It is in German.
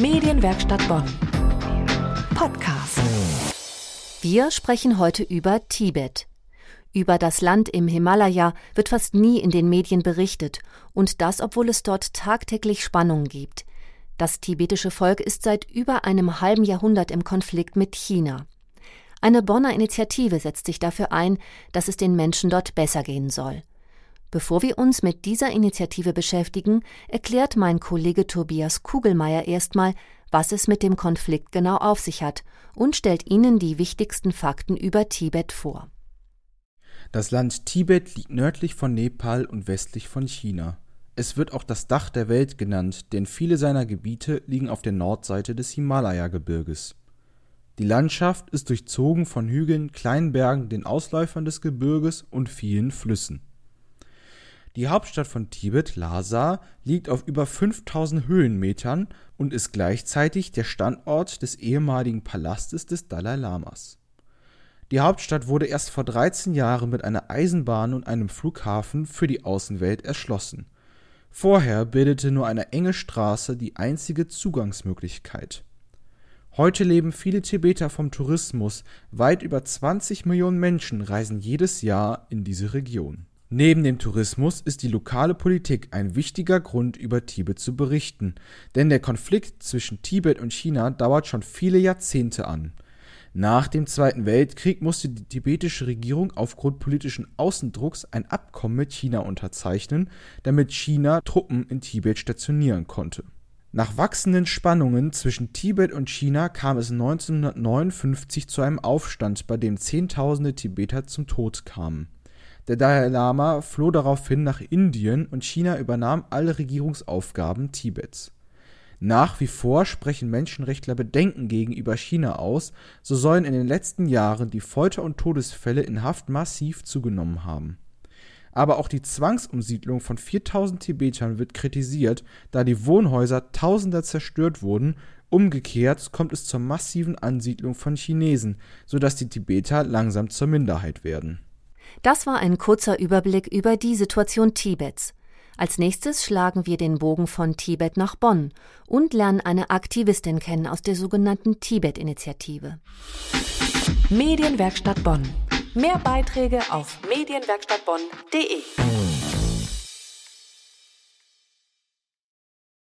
Medienwerkstatt Bonn. Podcast. Wir sprechen heute über Tibet. Über das Land im Himalaya wird fast nie in den Medien berichtet, und das, obwohl es dort tagtäglich Spannungen gibt. Das tibetische Volk ist seit über einem halben Jahrhundert im Konflikt mit China. Eine Bonner Initiative setzt sich dafür ein, dass es den Menschen dort besser gehen soll. Bevor wir uns mit dieser Initiative beschäftigen, erklärt mein Kollege Tobias Kugelmeier erstmal, was es mit dem Konflikt genau auf sich hat und stellt Ihnen die wichtigsten Fakten über Tibet vor. Das Land Tibet liegt nördlich von Nepal und westlich von China. Es wird auch das Dach der Welt genannt, denn viele seiner Gebiete liegen auf der Nordseite des Himalaya-Gebirges. Die Landschaft ist durchzogen von Hügeln, kleinen Bergen, den Ausläufern des Gebirges und vielen Flüssen. Die Hauptstadt von Tibet, Lhasa, liegt auf über 5000 Höhenmetern und ist gleichzeitig der Standort des ehemaligen Palastes des Dalai Lamas. Die Hauptstadt wurde erst vor 13 Jahren mit einer Eisenbahn und einem Flughafen für die Außenwelt erschlossen. Vorher bildete nur eine enge Straße die einzige Zugangsmöglichkeit. Heute leben viele Tibeter vom Tourismus, weit über 20 Millionen Menschen reisen jedes Jahr in diese Region Neben dem Tourismus ist die lokale Politik ein wichtiger Grund, über Tibet zu berichten, denn der Konflikt zwischen Tibet und China dauert schon viele Jahrzehnte an. Nach dem Zweiten Weltkrieg musste die tibetische Regierung aufgrund politischen Außendrucks ein Abkommen mit China unterzeichnen, damit China Truppen in Tibet stationieren konnte. Nach wachsenden Spannungen zwischen Tibet und China kam es 1959 zu einem Aufstand, bei dem Zehntausende Tibeter zum Tod kamen der Dalai Lama floh daraufhin nach Indien und China übernahm alle Regierungsaufgaben Tibets. Nach wie vor sprechen Menschenrechtler Bedenken gegenüber China aus, so sollen in den letzten Jahren die Folter und Todesfälle in Haft massiv zugenommen haben. Aber auch die Zwangsumsiedlung von 4000 Tibetern wird kritisiert, da die Wohnhäuser tausender zerstört wurden Umgekehrt kommt es zur massiven Ansiedlung von Chinesen, sodass die Tibeter langsam zur Minderheit werden das war ein kurzer Überblick über die Situation Tibets. Als nächstes schlagen wir den Bogen von Tibet nach Bonn und lernen eine Aktivistin kennen aus der sogenannten Tibet-Initiative. Medienwerkstatt Bonn. Mehr Beiträge auf medienwerkstattbonn.de.